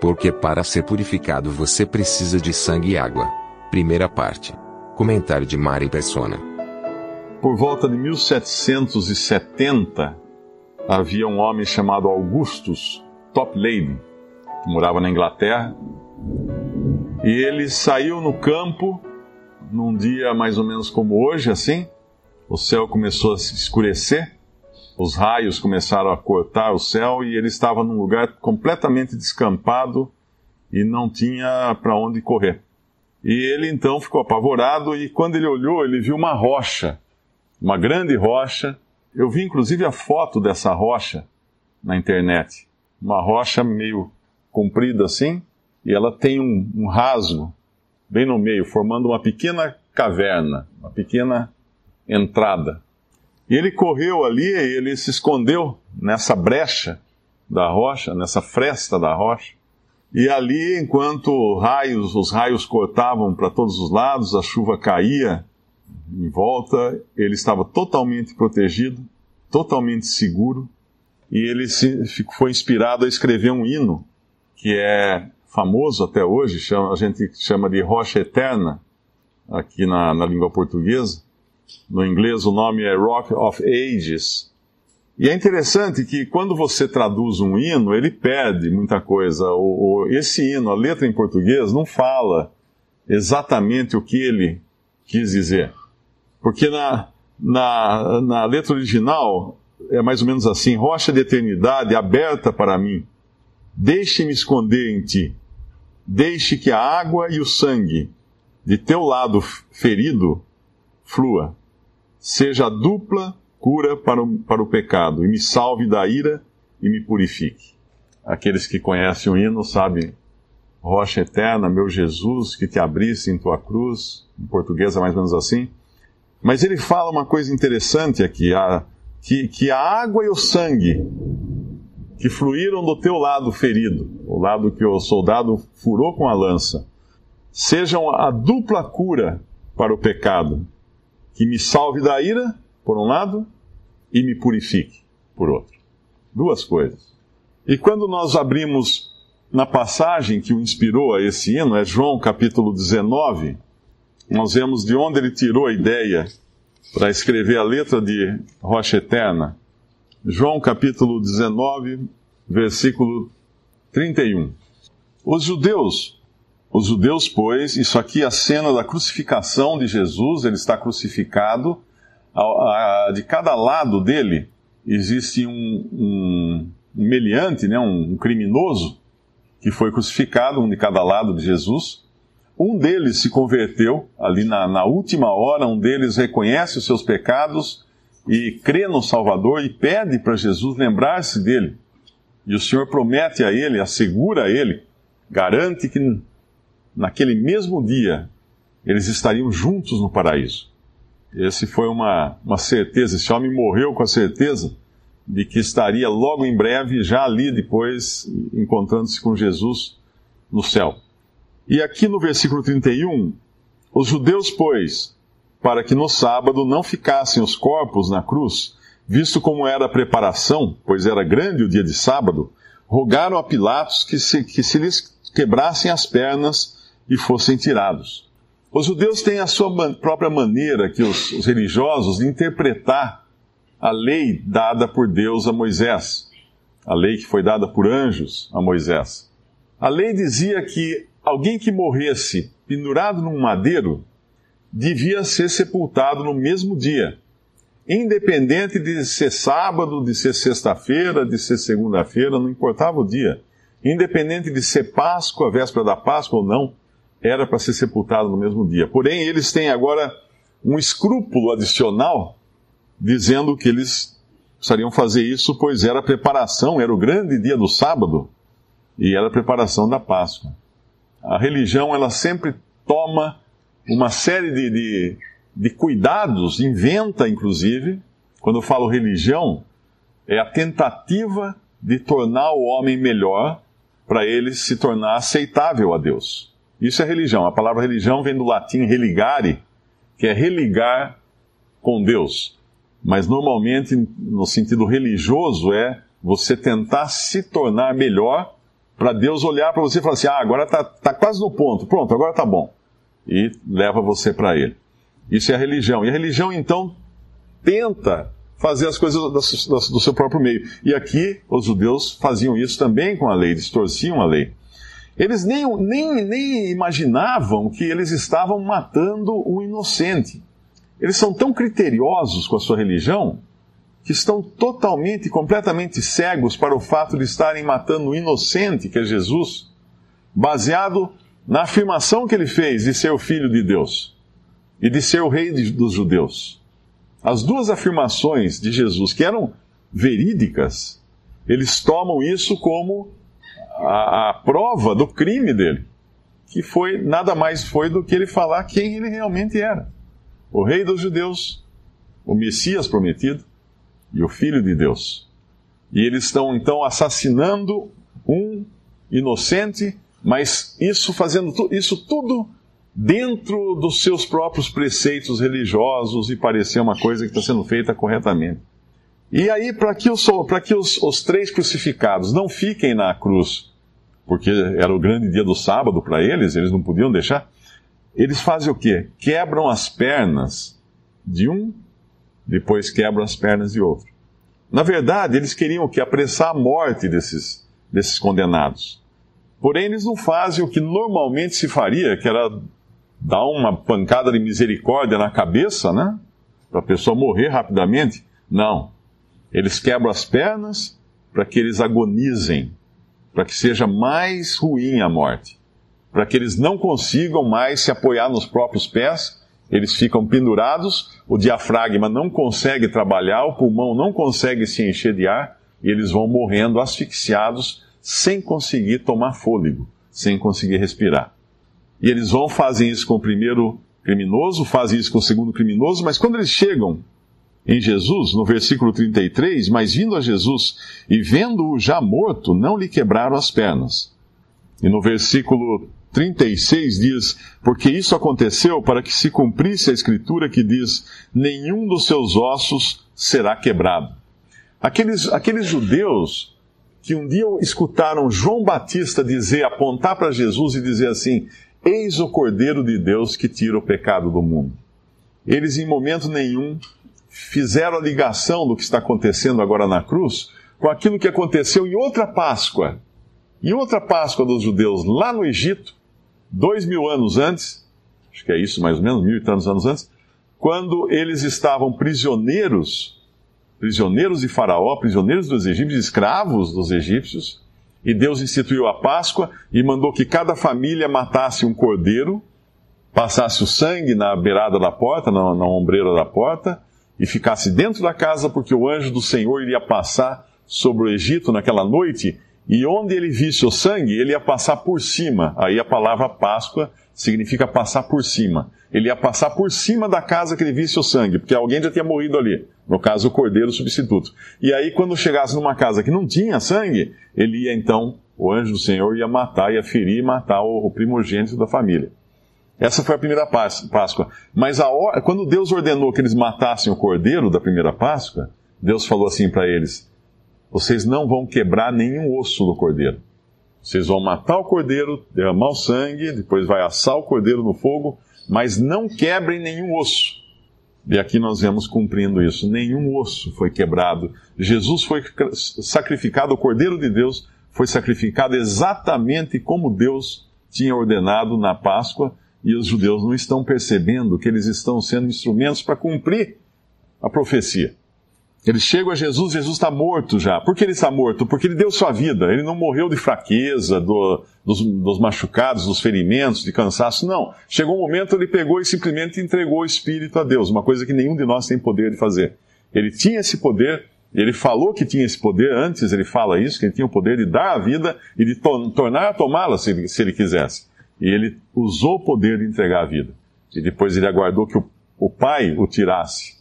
Porque para ser purificado você precisa de sangue e água. Primeira parte. Comentário de Mari Persona. Por volta de 1770, havia um homem chamado Augustus Toplady, que morava na Inglaterra, e ele saiu no campo num dia mais ou menos como hoje, assim. O céu começou a se escurecer, os raios começaram a cortar o céu e ele estava num lugar completamente descampado e não tinha para onde correr. E ele então ficou apavorado e quando ele olhou, ele viu uma rocha, uma grande rocha. Eu vi inclusive a foto dessa rocha na internet. Uma rocha meio comprida assim, e ela tem um, um rasgo bem no meio, formando uma pequena caverna, uma pequena entrada. E ele correu ali, ele se escondeu nessa brecha da rocha, nessa fresta da rocha. E ali, enquanto raios, os raios cortavam para todos os lados, a chuva caía em volta, ele estava totalmente protegido, totalmente seguro, e ele se, foi inspirado a escrever um hino que é famoso até hoje, chama, a gente chama de Rocha Eterna, aqui na, na língua portuguesa. No inglês o nome é Rock of Ages. E é interessante que quando você traduz um hino, ele perde muita coisa. O, o, esse hino, a letra em português, não fala exatamente o que ele quis dizer. Porque na, na, na letra original é mais ou menos assim: rocha de eternidade aberta para mim Deixe-me esconder em ti. Deixe que a água e o sangue de teu lado ferido flua. Seja a dupla cura para o, para o pecado e me salve da ira e me purifique. Aqueles que conhecem o hino sabem rocha eterna, meu Jesus, que te abrisse em tua cruz, em português é mais ou menos assim. Mas ele fala uma coisa interessante aqui, a, que, que a água e o sangue que fluíram do teu lado ferido, o lado que o soldado furou com a lança, sejam a dupla cura para o pecado, que me salve da ira, por um lado, e me purifique, por outro. Duas coisas. E quando nós abrimos na passagem que o inspirou a esse hino, é João capítulo 19, nós vemos de onde ele tirou a ideia para escrever a letra de Rocha Eterna. João capítulo 19, versículo 31. Os judeus, os judeus, pois, isso aqui é a cena da crucificação de Jesus, ele está crucificado, de cada lado dele existe um, um, meliante, né, um, um criminoso, que foi crucificado, um de cada lado de Jesus. Um deles se converteu ali na, na última hora, um deles reconhece os seus pecados e crê no Salvador e pede para Jesus lembrar-se dele. E o Senhor promete a ele, assegura a ele, garante que naquele mesmo dia eles estariam juntos no paraíso. Esse foi uma, uma certeza, esse homem morreu com a certeza de que estaria logo em breve, já ali depois, encontrando-se com Jesus no céu. E aqui no versículo 31, os judeus, pois, para que no sábado não ficassem os corpos na cruz, visto como era a preparação, pois era grande o dia de sábado, rogaram a Pilatos que se, que se lhes quebrassem as pernas e fossem tirados. Os judeus têm a sua man, própria maneira, que os, os religiosos, de interpretar a lei dada por Deus a Moisés, a lei que foi dada por anjos a Moisés. A lei dizia que alguém que morresse pendurado num madeiro devia ser sepultado no mesmo dia, independente de ser sábado, de ser sexta-feira, de ser segunda-feira, não importava o dia. Independente de ser Páscoa, véspera da Páscoa ou não, era para ser sepultado no mesmo dia. Porém, eles têm agora um escrúpulo adicional, dizendo que eles precisariam fazer isso, pois era a preparação, era o grande dia do sábado e era preparação da Páscoa. A religião, ela sempre toma uma série de, de, de cuidados, inventa inclusive, quando eu falo religião, é a tentativa de tornar o homem melhor para ele se tornar aceitável a Deus. Isso é religião. A palavra religião vem do latim religare, que é religar com Deus. Mas normalmente, no sentido religioso, é você tentar se tornar melhor para Deus olhar para você e falar assim: ah, agora está tá quase no ponto, pronto, agora está bom. E leva você para Ele. Isso é a religião. E a religião, então, tenta fazer as coisas do seu próprio meio. E aqui, os judeus faziam isso também com a lei, distorciam a lei. Eles nem, nem, nem imaginavam que eles estavam matando um inocente. Eles são tão criteriosos com a sua religião que estão totalmente, completamente cegos para o fato de estarem matando o inocente, que é Jesus, baseado na afirmação que ele fez de ser o filho de Deus e de ser o rei dos judeus. As duas afirmações de Jesus, que eram verídicas, eles tomam isso como a, a prova do crime dele, que foi nada mais foi do que ele falar quem ele realmente era: o rei dos judeus, o Messias prometido e o Filho de Deus. E eles estão então assassinando um inocente, mas isso fazendo tu, isso tudo dentro dos seus próprios preceitos religiosos e parecer uma coisa que está sendo feita corretamente. E aí, para que, os, que os, os três crucificados não fiquem na cruz, porque era o grande dia do sábado para eles, eles não podiam deixar, eles fazem o quê? Quebram as pernas de um, depois quebram as pernas de outro. Na verdade, eles queriam o quê? Apressar a morte desses, desses condenados. Porém, eles não fazem o que normalmente se faria, que era dar uma pancada de misericórdia na cabeça, né? Para a pessoa morrer rapidamente. Não. Eles quebram as pernas para que eles agonizem, para que seja mais ruim a morte, para que eles não consigam mais se apoiar nos próprios pés, eles ficam pendurados, o diafragma não consegue trabalhar, o pulmão não consegue se encher de ar e eles vão morrendo asfixiados sem conseguir tomar fôlego, sem conseguir respirar. E eles vão, fazem isso com o primeiro criminoso, fazem isso com o segundo criminoso, mas quando eles chegam em Jesus, no versículo 33, mas vindo a Jesus e vendo-o já morto, não lhe quebraram as pernas. E no versículo 36 diz: Porque isso aconteceu para que se cumprisse a escritura que diz: Nenhum dos seus ossos será quebrado. Aqueles, aqueles judeus que um dia escutaram João Batista dizer, apontar para Jesus e dizer assim: Eis o Cordeiro de Deus que tira o pecado do mundo. Eles, em momento nenhum, fizeram a ligação do que está acontecendo agora na cruz com aquilo que aconteceu em outra Páscoa. Em outra Páscoa dos judeus, lá no Egito, dois mil anos antes, acho que é isso mais ou menos, mil e tantos anos antes, quando eles estavam prisioneiros, prisioneiros de Faraó, prisioneiros dos egípcios, escravos dos egípcios, e Deus instituiu a Páscoa e mandou que cada família matasse um cordeiro, passasse o sangue na beirada da porta, na, na ombreira da porta, e ficasse dentro da casa, porque o anjo do Senhor iria passar sobre o Egito naquela noite, e onde ele visse o sangue, ele ia passar por cima. Aí a palavra Páscoa significa passar por cima. Ele ia passar por cima da casa que ele visse o sangue, porque alguém já tinha morrido ali. No caso, o cordeiro substituto. E aí, quando chegasse numa casa que não tinha sangue, ele ia então, o anjo do Senhor ia matar, ia ferir e matar o, primogênito da família. Essa foi a primeira Páscoa. Mas quando Deus ordenou que eles matassem o cordeiro da primeira Páscoa, Deus falou assim para eles: Vocês não vão quebrar nenhum osso do cordeiro. Vocês vão matar o cordeiro, derramar o sangue, depois vai assar o cordeiro no fogo, mas não quebrem nenhum osso. E aqui nós vemos cumprindo isso. Nenhum osso foi quebrado. Jesus foi sacrificado, o Cordeiro de Deus foi sacrificado exatamente como Deus tinha ordenado na Páscoa, e os judeus não estão percebendo que eles estão sendo instrumentos para cumprir a profecia. Eles chegam a Jesus, Jesus está morto já. Por que ele está morto? Porque ele deu sua vida. Ele não morreu de fraqueza, do, dos, dos, machucados, dos ferimentos, de cansaço. Não. Chegou um momento, ele pegou e simplesmente entregou o Espírito a Deus, uma coisa que nenhum de nós tem poder de fazer. Ele tinha esse poder, Ele falou que tinha esse poder, antes ele fala isso, que ele tinha o poder de dar a vida e de to tornar a tomá-la se, se, ele quisesse. E ele usou o poder de entregar a vida. E depois ele aguardou que o, o Pai o tirasse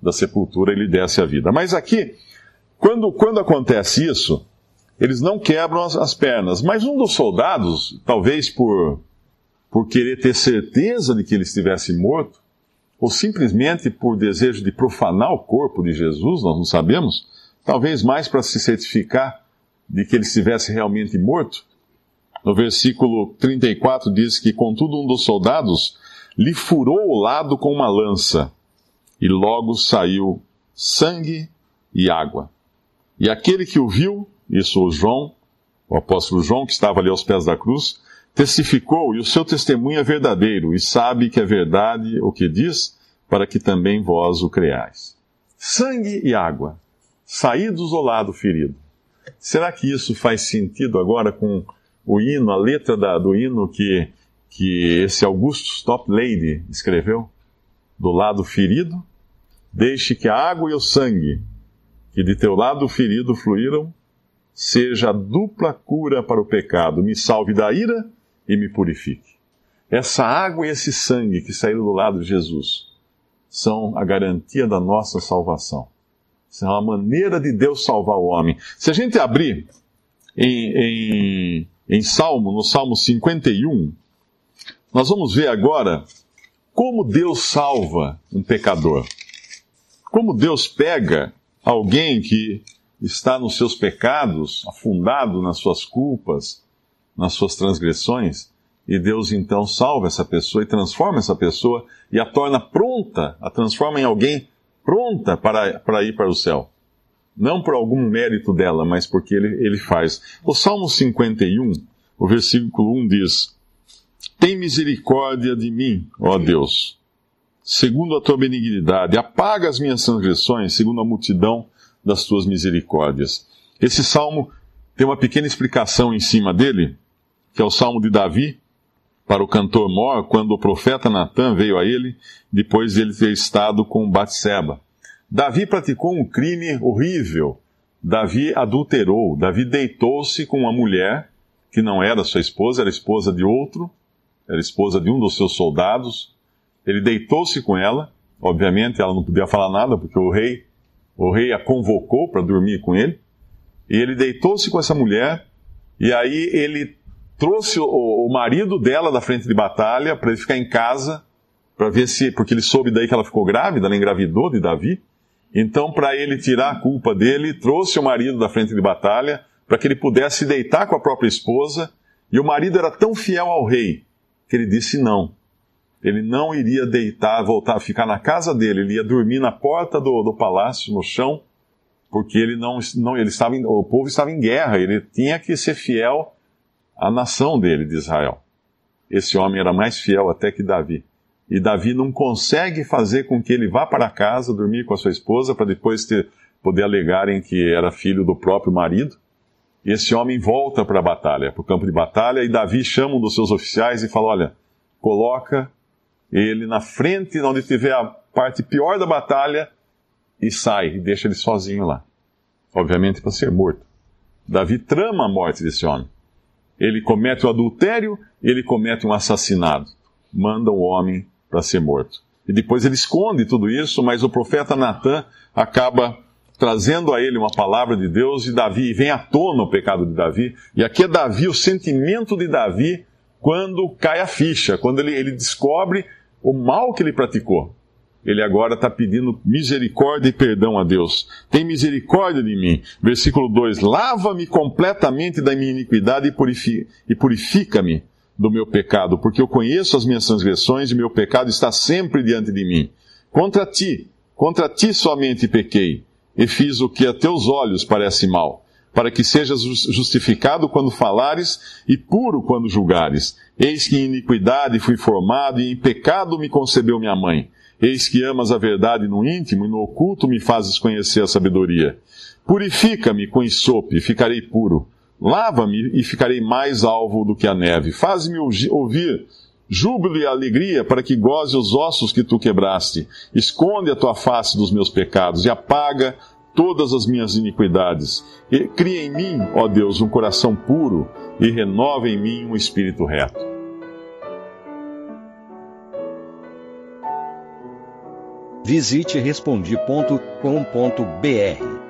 da sepultura e lhe desse a vida. Mas aqui, quando, quando acontece isso, eles não quebram as, as pernas. Mas um dos soldados, talvez por, por querer ter certeza de que ele estivesse morto, ou simplesmente por desejo de profanar o corpo de Jesus, nós não sabemos, talvez mais para se certificar de que ele estivesse realmente morto. No versículo 34 diz que, contudo, um dos soldados lhe furou o lado com uma lança, e logo saiu sangue e água. E aquele que o viu, isso o João, o apóstolo João, que estava ali aos pés da cruz, testificou, e o seu testemunho é verdadeiro, e sabe que é verdade o que diz, para que também vós o creais. Sangue e água, saídos do lado ferido. Será que isso faz sentido agora com o hino, a letra da, do hino que, que esse Augusto Toplady escreveu? Do lado ferido, deixe que a água e o sangue que de teu lado ferido fluíram, seja a dupla cura para o pecado, me salve da ira e me purifique. Essa água e esse sangue que saíram do lado de Jesus são a garantia da nossa salvação. São a maneira de Deus salvar o homem. Se a gente abrir em, em, em Salmo, no Salmo 51, nós vamos ver agora como Deus salva um pecador. Como Deus pega alguém que está nos seus pecados, afundado nas suas culpas, nas suas transgressões, e Deus então salva essa pessoa e transforma essa pessoa e a torna pronta, a transforma em alguém pronta para, para ir para o céu. Não por algum mérito dela, mas porque ele, ele faz. O Salmo 51, o versículo 1 diz: Tem misericórdia de mim, ó Deus, segundo a tua benignidade, apaga as minhas transgressões, segundo a multidão das tuas misericórdias. Esse salmo tem uma pequena explicação em cima dele, que é o salmo de Davi, para o cantor Mor, quando o profeta Natan veio a ele, depois de ele ter estado com Batseba. Davi praticou um crime horrível. Davi adulterou. Davi deitou-se com uma mulher que não era sua esposa, era esposa de outro, era esposa de um dos seus soldados. Ele deitou-se com ela. Obviamente, ela não podia falar nada porque o rei, o rei a convocou para dormir com ele. E ele deitou-se com essa mulher. E aí ele trouxe o, o marido dela da frente de batalha para ele ficar em casa, para ver se. Porque ele soube daí que ela ficou grávida, ela engravidou de Davi. Então, para ele tirar a culpa dele, trouxe o marido da frente de batalha para que ele pudesse deitar com a própria esposa. E o marido era tão fiel ao rei que ele disse não. Ele não iria deitar, voltar, ficar na casa dele, ele ia dormir na porta do, do palácio, no chão, porque ele não, não ele estava, o povo estava em guerra, ele tinha que ser fiel a nação dele, de Israel. Esse homem era mais fiel até que Davi. E Davi não consegue fazer com que ele vá para casa dormir com a sua esposa para depois ter, poder alegarem que era filho do próprio marido. Esse homem volta para a batalha, para o campo de batalha, e Davi chama um dos seus oficiais e fala: Olha, coloca ele na frente, onde tiver a parte pior da batalha, e sai, e deixa ele sozinho lá. Obviamente para ser morto. Davi trama a morte desse homem. Ele comete o adultério, ele comete um assassinato. Manda o homem para ser morto. E depois ele esconde tudo isso, mas o profeta Natan acaba trazendo a ele uma palavra de Deus e Davi vem à tona o pecado de Davi. E aqui é Davi, o sentimento de Davi quando cai a ficha, quando ele, ele descobre o mal que ele praticou ele agora está pedindo misericórdia e perdão a Deus. Tem misericórdia de mim. Versículo 2: Lava-me completamente da minha iniquidade e purifica-me do meu pecado, porque eu conheço as minhas transgressões e meu pecado está sempre diante de mim. Contra ti, contra ti somente pequei, e fiz o que a teus olhos parece mal, para que sejas justificado quando falares e puro quando julgares. Eis que em iniquidade fui formado e em pecado me concebeu minha mãe. Eis que amas a verdade no íntimo e no oculto me fazes conhecer a sabedoria. Purifica-me com ensope e ficarei puro. Lava-me e ficarei mais alvo do que a neve. Faz-me ouvir júbilo e alegria para que goze os ossos que tu quebraste. Esconde a tua face dos meus pecados e apaga todas as minhas iniquidades. E cria em mim, ó Deus, um coração puro e renova em mim um espírito reto. Visite respondi.com.br